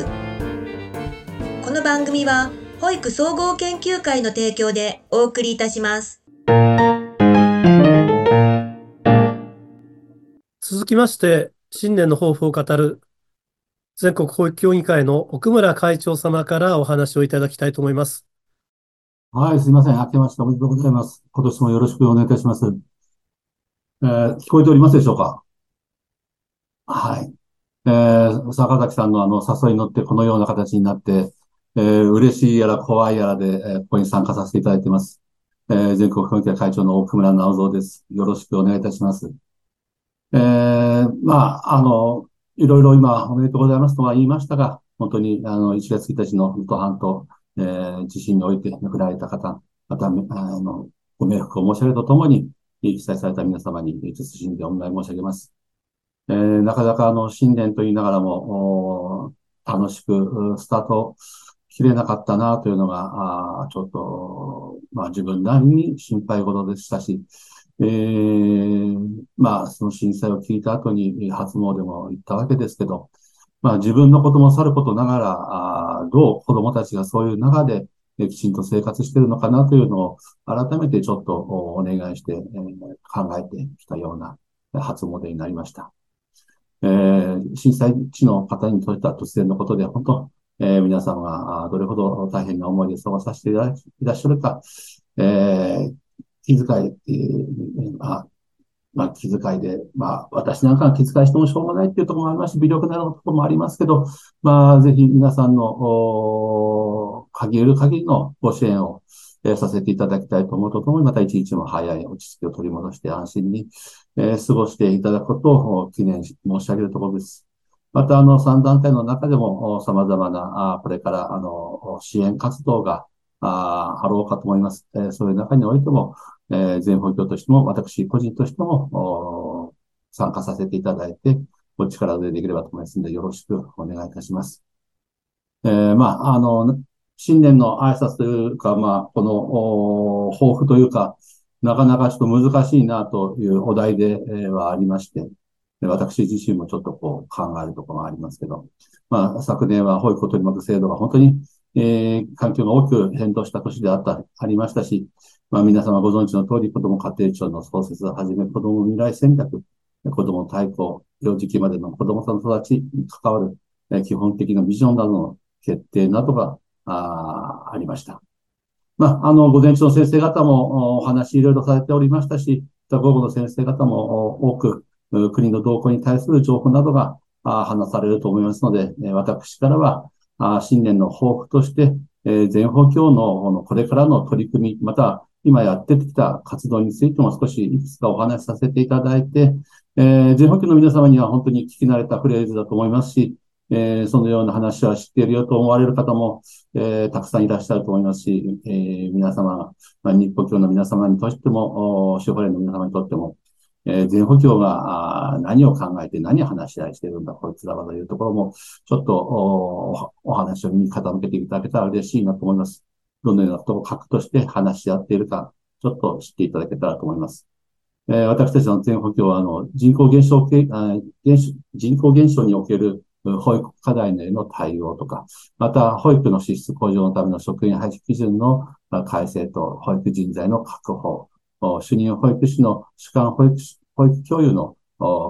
るこの番組は保育総合研究会の提供でお送りいたします続きまして新年の抱負を語る全国保育協議会の奥村会長様からお話をいただきたいと思います。はい、すいません。明けましておめでとうございます。今年もよろしくお願いいたします。えー、聞こえておりますでしょうか？はい。えー、坂崎さんのあの誘いに乗ってこのような形になって、えー、嬉しいやら怖いやらで、えー、ここに参加させていただいています。えー、全国協議会会長の奥村直蔵です。よろしくお願いいたします。えー、まあ、あの、いろいろ今おめでとうございますとは言いましたが、本当にあの1月1日の能登半島、えー、地震において亡くなられた方、また、あの、ご冥福を申し上げるとともに、被災された皆様に謹んでお願い申し上げます。えー、なかなかあの、新年と言いながらも、楽しくスタート切れなかったなというのが、あちょっと、まあ自分なりに心配事でしたし、えー、まあ、その震災を聞いた後に初詣も行ったわけですけど、まあ自分のこともさることながら、あどう子供たちがそういう中できちんと生活してるのかなというのを改めてちょっとお願いして、え、考えてきたような初詣になりました。えー、震災地の方にとっては突然のことで、本当、えー、皆さんがどれほど大変な思いで過ごさせていらっしゃるか、えー、気遣い、えー、あ、まあ、気遣いで、まあ、私なんかが気遣いしてもしょうがないっていうところもありますし、微力なところもありますけど、まあ、ぜひ皆さんの、お限る限りのご支援を、えー、させていただきたいと思うとともに、また一日も早い落ち着きを取り戻して安心に、えー、過ごしていただくことを記念し申し上げるところです。また、あの、3団体の中でも様々な、あこれから、あの、支援活動が、ああろうかと思います。えー、そういう中においても、え、全方協としても、私個人としても、参加させていただいて、お力でできればと思いますので、よろしくお願いいたします。えー、まあ、あの、新年の挨拶というか、まあ、この、抱負というか、なかなかちょっと難しいなというお題で、はありまして、私自身もちょっとこう考えるところがありますけど、まあ、昨年は保育を取り巻く制度が本当に、えー、環境が大きく変動した年であった、ありましたし、まあ、皆様ご存知の通り、子ども家庭庁の創設をはじめ、子ども未来戦略、子ども対抗、幼児期までの子どもさんの育ちに関わる、え基本的なビジョンなどの決定などがあありました。まあ、あの、午前中の先生方もお話いろいろされておりましたし、午後の先生方も多く国の動向に対する情報などが話されると思いますので、私からは新年の抱負として、全方協のこれからの取り組み、また今やってきた活動についても少しいくつかお話しさせていただいて、え、全保協の皆様には本当に聞き慣れたフレーズだと思いますし、えー、そのような話は知っているよと思われる方も、えー、たくさんいらっしゃると思いますし、えー、皆様、まあ、日本教の皆様にとっても、司法連の皆様にとっても、えー、全保教が何を考えて何を話し合いしてるんだ、こいつらはというところも、ちょっとおお話をに傾けていただけたら嬉しいなと思います。どのようなことを核として話し合っているか、ちょっと知っていただけたらと思います。えー、私たちの全保教は、あの、人口減少減少、人口減少における保育課題への対応とか、また、保育の質質向上のための職員配置基準の改正と保育人材の確保、主任保育士の主管保育、保育教諭の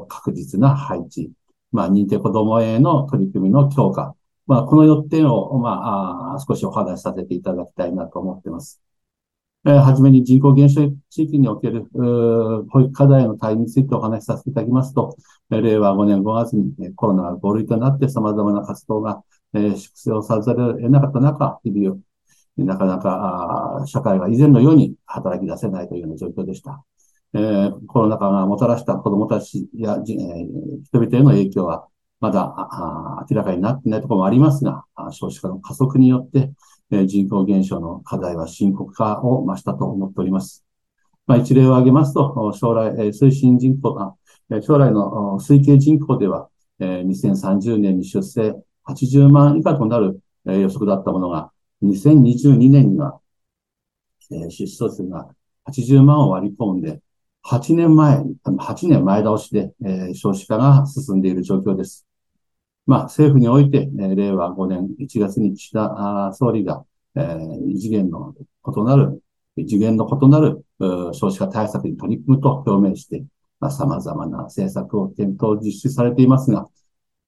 確実な配置、まあ、認定子どもへの取り組みの強化、まあ、この4点を、まあ、少しお話しさせていただきたいなと思っています。はじめに人口減少地域における、保育課題の対応についてお話しさせていただきますと、令和5年5月にコロナが5類となって様々な活動が、えー、粛清さざるを得なかった中、日々なかなか社会が以前のように働き出せないというような状況でした。えー、コロナ禍がもたらした子供たちや、えー、人々への影響はまだ明らかになっていないところもありますが、少子化の加速によって、人口減少の課題は深刻化を増したと思っております。まあ、一例を挙げますと、将来、推進人口が、将来の推計人口では、2030年に出生80万以下となる予測だったものが、2022年には、出生数が80万を割り込んで、8年前、8年前倒しで、少子化が進んでいる状況です。まあ、政府において、え令和5年1月に岸田総理が、えー、異次元の異なる、次元の異なる少子化対策に取り組むと表明して、まあ、様々な政策を検討実施されていますが、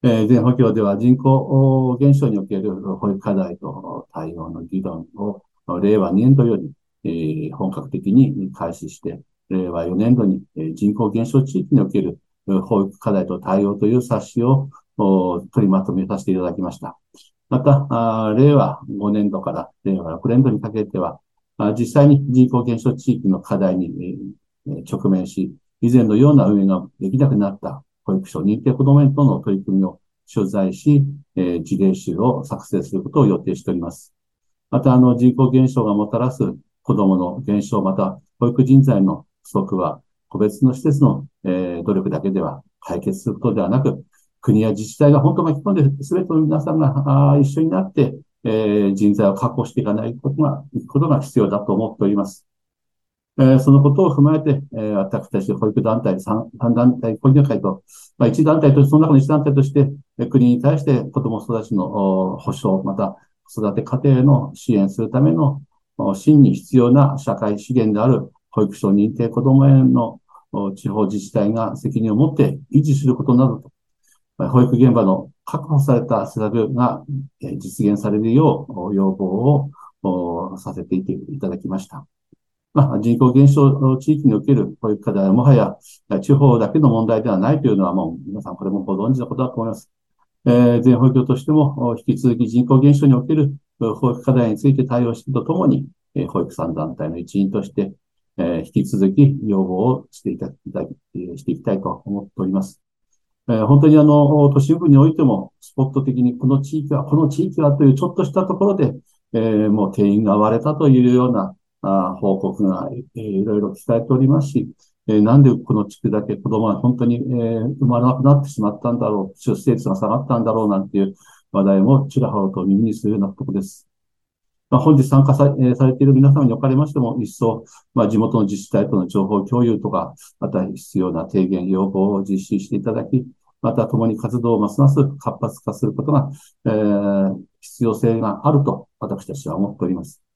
え、全保協では人口減少における保育課題と対応の議論を令和2年度より、え、本格的に開始して、令和4年度に人口減少地域における保育課題と対応という冊子を取りまとめさせていただきました。また、令和5年度から令和6年度にかけては、実際に人口減少地域の課題に直面し、以前のような運営ができなくなった保育所認定こども園との取り組みを取材しえ、事例集を作成することを予定しております。また、あの、人口減少がもたらす子供の減少、また、保育人材の不足は、個別の施設の、えー、努力だけでは解決することではなく、国や自治体が本当巻き込んで、すべての皆さんが一緒になって、えー、人材を確保していかないことが、いくことが必要だと思っております。え、そのことを踏まえて、え、私たち保育団体、3, 団体、保育会と、まあ、1団体として、その中の1団体として、国に対して子供育ちの保障、また子育て家庭の支援するための真に必要な社会資源である保育所認定子ども園の地方自治体が責任を持って維持することなどと、保育現場の確保された施策が実現されるよう要望をさせていただきました。まあ、人口減少地域における保育課題はもはや地方だけの問題ではないというのはもう皆さんこれもご存知のことだと思います。えー、全保育としても引き続き人口減少における保育課題について対応してとともに、保育産団体の一員として、え引き続き要望をしていただき、していきたいと思っております。え本当にあの、都心部においても、スポット的にこの地域は、この地域はというちょっとしたところで、えー、もう定員が割れたというようなあ報告が、えー、いろいろ伝えておりますし、えー、なんでこの地区だけ子供が本当に、えー、生まれなくなってしまったんだろう、出生率が下がったんだろうなんていう話題もちらほらと耳にするようなころです。まあ、本日参加さ,、えー、されている皆様におかれましても、一層、まあ、地元の自治体との情報共有とか、また必要な提言、要望を実施していただき、また共に活動をますます活発化することが、えー、必要性があると私たちは思っております。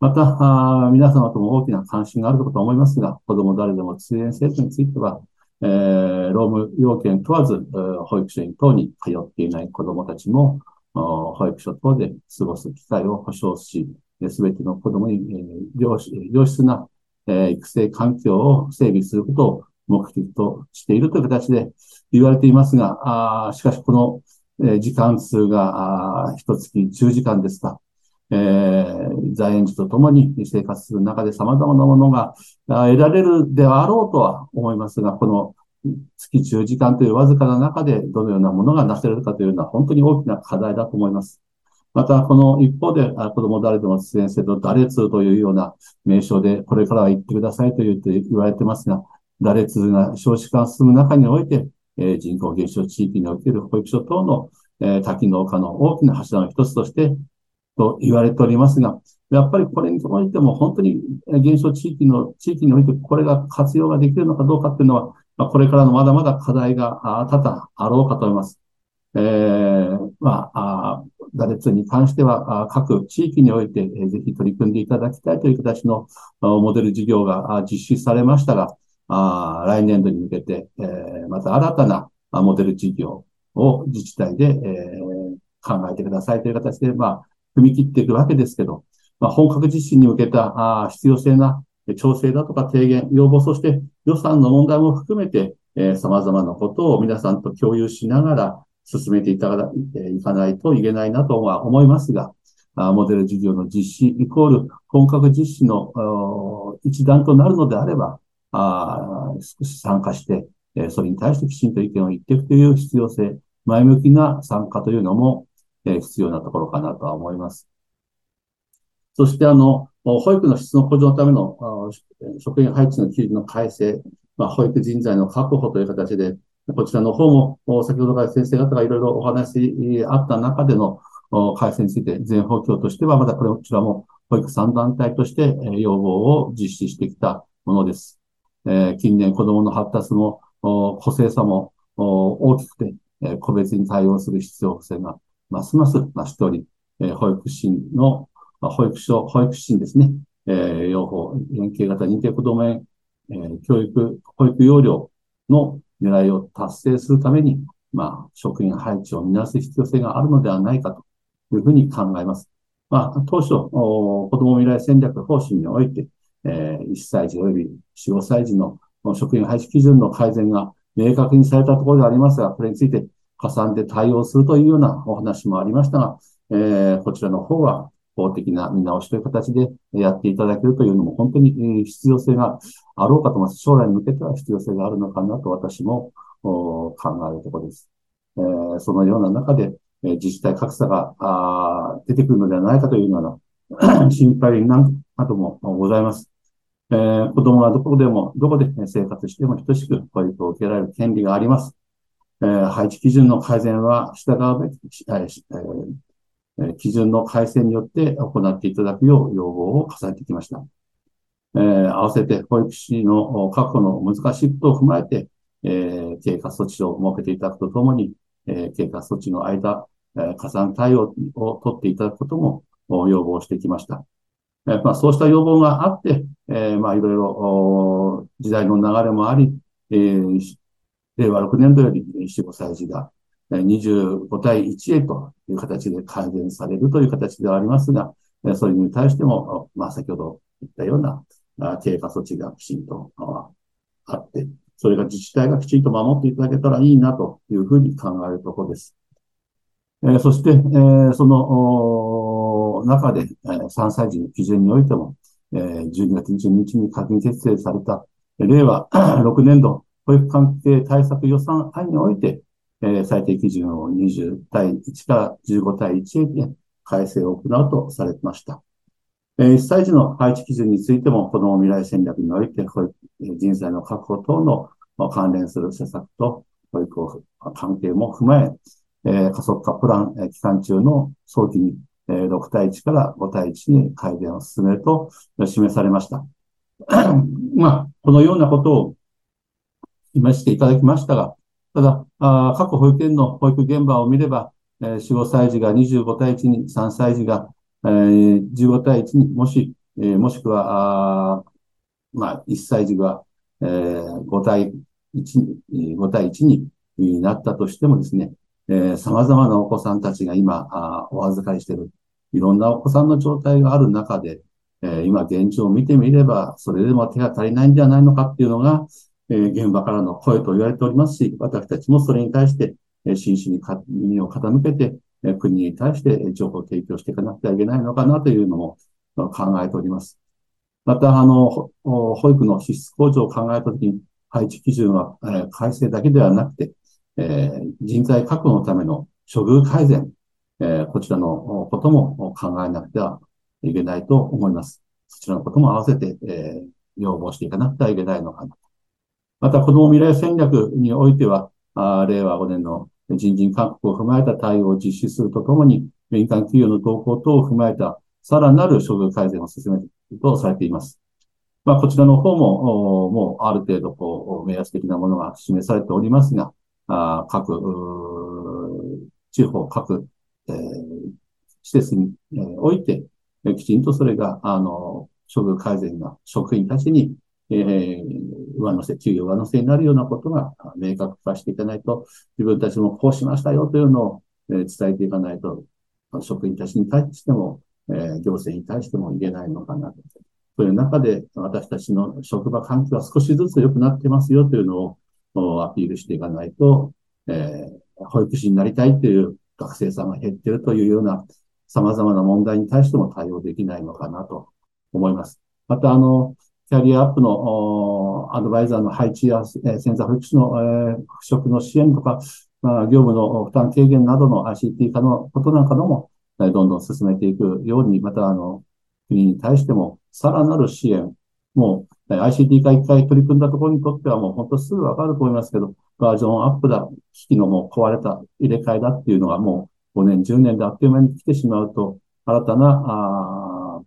また、あ皆様とも大きな関心があることと思いますが、子供誰でも通園生徒については、えー、労務要件問わず、保育所に等に通っていない子供たちも、保育所等で過ごす機会を保障し、すべての子供にえ、良質なえ育成環境を整備することを目的としているという形で言われていますが、あしかしこのえ時間数が一月10時間ですか、えー、在園児と共に生活する中で様々なものが得られるであろうとは思いますが、この月10時間というわずかな中でどのようなものがなせられるかというのは本当に大きな課題だと思います。また、この一方で、子供誰でも出演制度、誰通というような名称で、これからは言ってくださいと言って言われてますが、誰通が少子化が進む中において、え、人口減少地域における保育所等の、え、多機能化の大きな柱の一つとして、と言われておりますが、やっぱりこれにおいても本当に減少地域の、地域においてこれが活用ができるのかどうかっていうのは、まあ、これからのまだまだ課題が多々あろうかと思います。えー、まあ、打列に関しては、各地域において、ぜひ取り組んでいただきたいという形のモデル事業が実施されましたが、来年度に向けて、また新たなモデル事業を自治体で、考えてくださいという形で、まあ、踏み切っていくわけですけど、まあ、本格実施に向けたあ必要性な調整だとか提言、要望、そして予算の問題も含めて、えー、様々なことを皆さんと共有しながら進めていただいかないといけないなとは思いますが、あモデル事業の実施イコール本格実施の一段となるのであれば、あ少し参加して、えそれに対してきちんと意見を言っていくという必要性、前向きな参加というのも、え必要なところかなとは思います。そして、あの、保育の質の向上のための職員配置の基準の改正、まあ、保育人材の確保という形で、こちらの方も、先ほどから先生方がいろいろお話あった中での改正について、全保協としては、またこちらも保育3団体として要望を実施してきたものです。え近年子供の発達も個性差も大きくて、個別に対応する必要性がますます増しており、え保育士の、ま保育所、保育士ですね、え養護、連携型認定子ども園、え教育、保育要領の狙いを達成するために、まあ、職員配置を見直す必要性があるのではないかというふうに考えます。まあ、当初、子ども未来戦略方針において、えー、1歳児及び4、5歳児の職員配置基準の改善が明確にされたところでありますが、これについて加算で対応するというようなお話もありましたが、えー、こちらの方は法的な見直しという形でやっていただけるというのも本当に必要性があろうかと思います。将来に向けては必要性があるのかなと私も考えるところです。えー、そのような中で、え自治体格差が出てくるのではないかというような 心配などもございます。えー、子供はどこでも、どこで生活しても等しく保育を受けられる権利があります。えー、配置基準の改善は従うべき、えー、基準の改正によって行っていただくよう要望を重ねてきました。えー、合わせて保育士の確保の難しいことを踏まえて、えー、経過措置を設けていただくとともに、えー、経過措置の間、えー、加算対応を取っていただくことも要望してきました。えー、まあ、そうした要望があって、えー、まあ、いろいろ時代の流れもあり、えー、令和6年度より4、5歳児が25対1へという形で改善されるという形ではありますが、それに対しても、まあ、先ほど言ったような経過措置がきちんとあって、それが自治体がきちんと守っていただけたらいいなというふうに考えるところです。え、そして、え、その中で、え、3歳児の基準においても、え、12月22日に閣議決定された、令和6年度保育関係対策予算案において、えー、最低基準を20対1から15対1へで改正を行うとされました。えー、1歳児の配置基準についても、子ども未来戦略において、保育人材の確保等の関連する施策と保育を関係も踏まえ、えー、加速化プラン、えー、期間中の早期に、えー、6対1から5対1に改善を進めると示されました。まあ、このようなことを今していただきましたが、ただ、あ各保育園の保育現場を見れば、えー、4、5歳児が25対1に、3歳児が、えー、15対1に、もし、えー、もしくは、あまあ、1歳児が、えー、5対1に、5対1になったとしてもですね、えー、様々なお子さんたちが今、あお預かりしている、いろんなお子さんの状態がある中で、えー、今現状を見てみれば、それでも手が足りないんじゃないのかっていうのが、え、現場からの声と言われておりますし、私たちもそれに対して、え、真摯に耳を傾けて、え、国に対して情報を提供していかなくてはいけないのかなというのも考えております。また、あの、保育の質素向上を考えたときに、配置基準は、え、改正だけではなくて、え、人材確保のための処遇改善、え、こちらのことも考えなくてはいけないと思います。そちらのことも合わせて、え、要望していかなくてはいけないのかなとまた、子ども未来戦略においては、令和5年の人事勧告を踏まえた対応を実施するとともに、民間企業の動向等を踏まえたさらなる処遇改善を進めるとされています。まあ、こちらの方も、もうある程度、こう、目安的なものが示されておりますが、あ各、地方、各、えー、施設に、おいて、きちんとそれが、あの、処遇改善が職員たちにえー、上乗せ、給与上乗せになるようなことが明確化していかないと、自分たちもこうしましたよというのを、伝えていかないと、職員たちに対しても、行政に対しても言えないのかなと。という中で、私たちの職場環境は少しずつ良くなってますよというのをアピールしていかないと、え、保育士になりたいという学生さんが減っているというような様々な問題に対しても対応できないのかなと思います。また、あの、キャリアアップのアドバイザーの配置や、潜在保育士の、えー、復職の支援とか、まあ、業務の負担軽減などの ICT 化のことなんかのも、どんどん進めていくように、また、あの、国に対しても、さらなる支援、もう、ICT 化一回取り組んだところにとってはもう本当すぐわかると思いますけど、バージョンアップだ、機器のもう壊れた、入れ替えだっていうのがもう5年、10年であっという間に来てしまうと、新たな、あ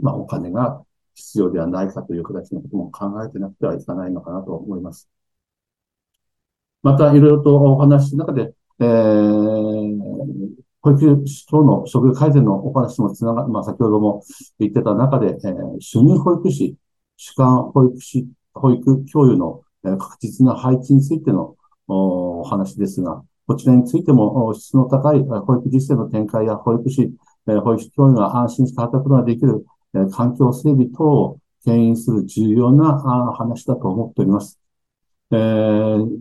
まあ、お金が必要ではないかという形のことも考えてなくてはいかないのかなと思います。また、いろいろとお話しの中で、えー、保育士等の処遇改善のお話もつなが、まあ、先ほども言ってた中で、えー、主任保育士、主幹保育士、保育教諭の確実な配置についてのお話ですが、こちらについても質の高い保育実践の展開や保育士、保育教諭が安心して働くことができる環境整備等を牽引する重要な話だと思っております。えー、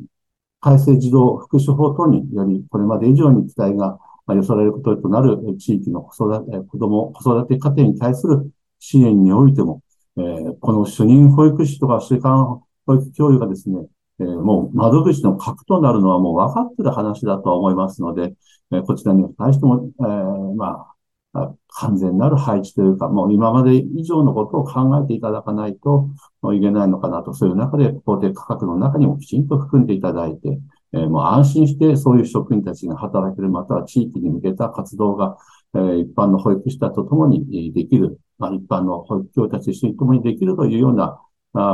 改正児童福祉法等により、これまで以上に期待が寄せられることとなる地域の子育て、子供、子育て家庭に対する支援においても、えー、この主任保育士とか週間保育教諭がですね、えー、もう窓口の核となるのはもう分かってる話だと思いますので、えー、こちらに対しても、えー、まあ、完全なる配置というか、もう今まで以上のことを考えていただかないといけないのかなと、そういう中で法定価格の中にもきちんと含んでいただいて、えー、もう安心してそういう職員たちが働ける、または地域に向けた活動が、えー、一般の保育士たちと共にできる、まあ、一般の保育教たちと一緒に共にできるというような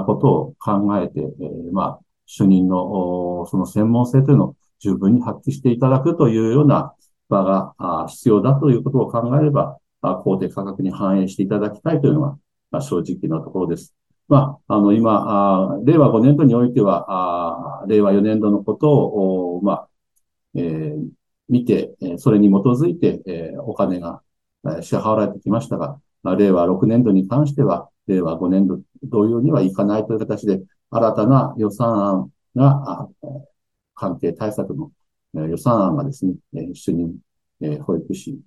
ことを考えて、えー、まあ、主任のその専門性というのを十分に発揮していただくというような場が必要だということを考えれば、公定価格に反映していただきたいというのが正直なところです。まあ、あの、今、令和5年度においては、令和4年度のことを、まあ、えー、見て、それに基づいて、えー、お金が支払われてきましたが、令和6年度に関しては、令和5年度同様にはいかないという形で、新たな予算案が、関係対策の予算案がですね、主任、保育士、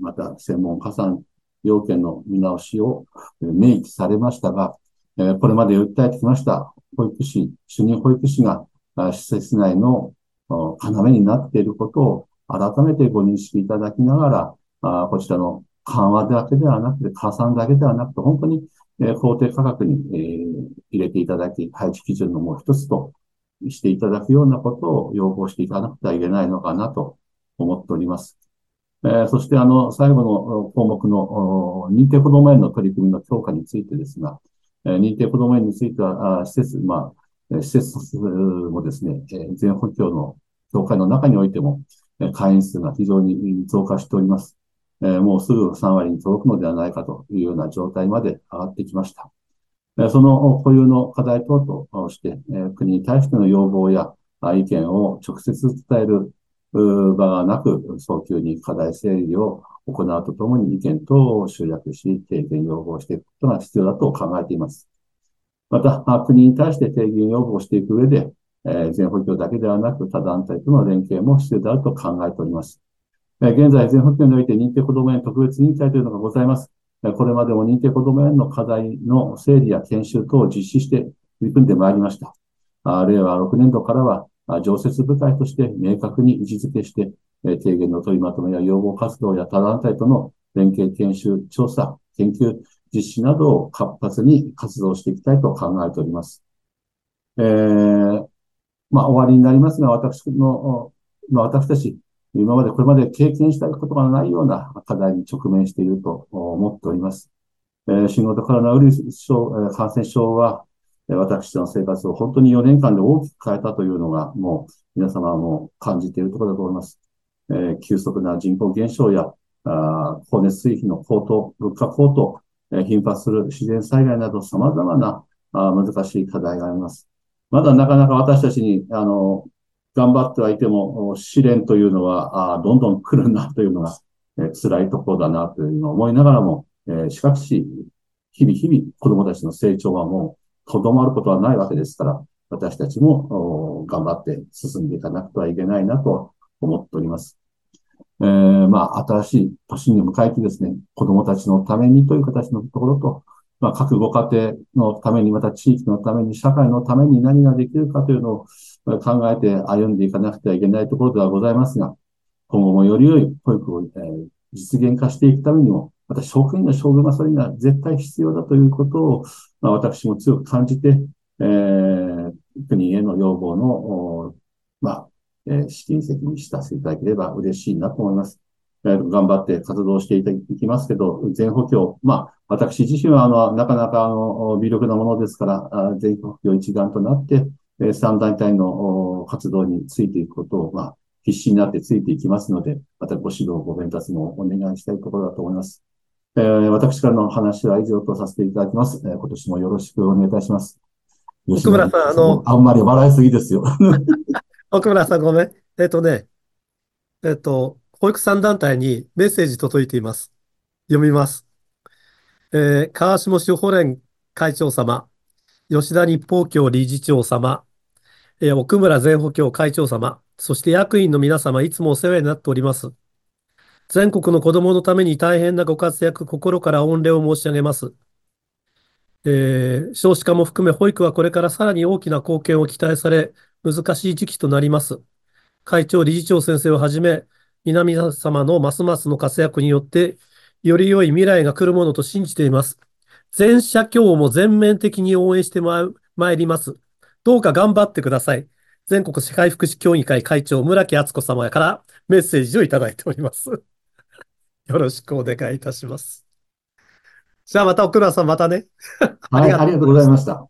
また専門加算要件の見直しを明記されましたが、これまで訴えてきました保育士、主任保育士が施設内の要になっていることを改めてご認識いただきながら、こちらの緩和だけではなくて、加算だけではなくて、本当に法定価格に入れていただき、配置基準のもう一つとしていただくようなことを要望していかなくてはいけないのかなと思っております。えー、そして、あの、最後の項目の認定こども園の取り組みの強化についてですが、えー、認定こども園については、施設、まあ、施設もですねえ、全補強の協会の中においても、会員数が非常に増加しております。え、もうすぐ3割に届くのではないかというような状態まで上がってきました。その固有の課題等として、国に対しての要望や意見を直接伝える場がなく、早急に課題整理を行うとともに意見等を集約し、提言要望していくことが必要だと考えています。また、国に対して提言要望していく上で、全保教だけではなく他団体との連携も必要であると考えております。現在、全保険において認定こども園特別委員会というのがございます。これまでも認定こども園の課題の整理や研修等を実施して取り組んでまいりました。令和6年度からは、常設部会として明確に位置づけして、提言の取りまとめや要望活動や他団体との連携研修、調査、研究、実施などを活発に活動していきたいと考えております。えー、まあ、終わりになりますが、私の、まあ、私たち、今までこれまで経験したことがないような課題に直面していると思っております。新型コロナウイルス症、感染症は、私の生活を本当に4年間で大きく変えたというのが、もう皆様も感じているところだと思います。急速な人口減少や、あ光熱水費の高騰、物価高騰、頻発する自然災害など様々な難しい課題があります。まだなかなか私たちに、あの、頑張ってはいても、試練というのは、あどんどん来るなというのが、えー、辛いところだなというのを思いながらも、えー、しかし、日々日々子供たちの成長はもう、とどまることはないわけですから、私たちも頑張って進んでいかなくてはいけないなと思っております。えー、まあ、新しい年に迎えてですね、子供たちのためにという形のところと、まあ、各ご家庭のために、また地域のために、社会のために何ができるかというのを考えて歩んでいかなくてはいけないところではございますが、今後もより良い保育を、え、実現化していくためにも、また職員の処遇がそれには絶対必要だということを、まあ、私も強く感じて、えー、国への要望の、まあ、えー、試金石にしたせていただければ嬉しいなと思います。え頑張って活動していきますけど、全補強、まあ、私自身は、あの、なかなか、あの、微力なものですから、全補強一丸となって、三団体のの、活動についていくことを、まあ、必死になってついていきますので、またご指導、ご鞭達もお願いしたいところだと思います。えー、私からの話は以上とさせていただきます。えー、今年もよろしくお願いいたします。奥村さん、あの、あんまり笑いすぎですよ。奥村さん、ごめん。えっ、ー、とね、えっ、ー、と、保育産団体にメッセージ届いています。読みます。えー、川下司法連会長様、吉田日報協理事長様、え、奥村全保協会長様、そして役員の皆様、いつもお世話になっております。全国の子供のために大変なご活躍、心から御礼を申し上げます。えー、少子化も含め保育はこれからさらに大きな貢献を期待され、難しい時期となります。会長、理事長先生をはじめ、皆々様のますますの活躍によって、より良い未来が来るものと信じています。全社協も全面的に応援してまいります。どうか頑張ってください。全国社会福祉協議会会長、村木敦子様からメッセージをいただいております。よろしくお願いいたします。じゃあまた奥村さんまたね。はい、ありがとうございました。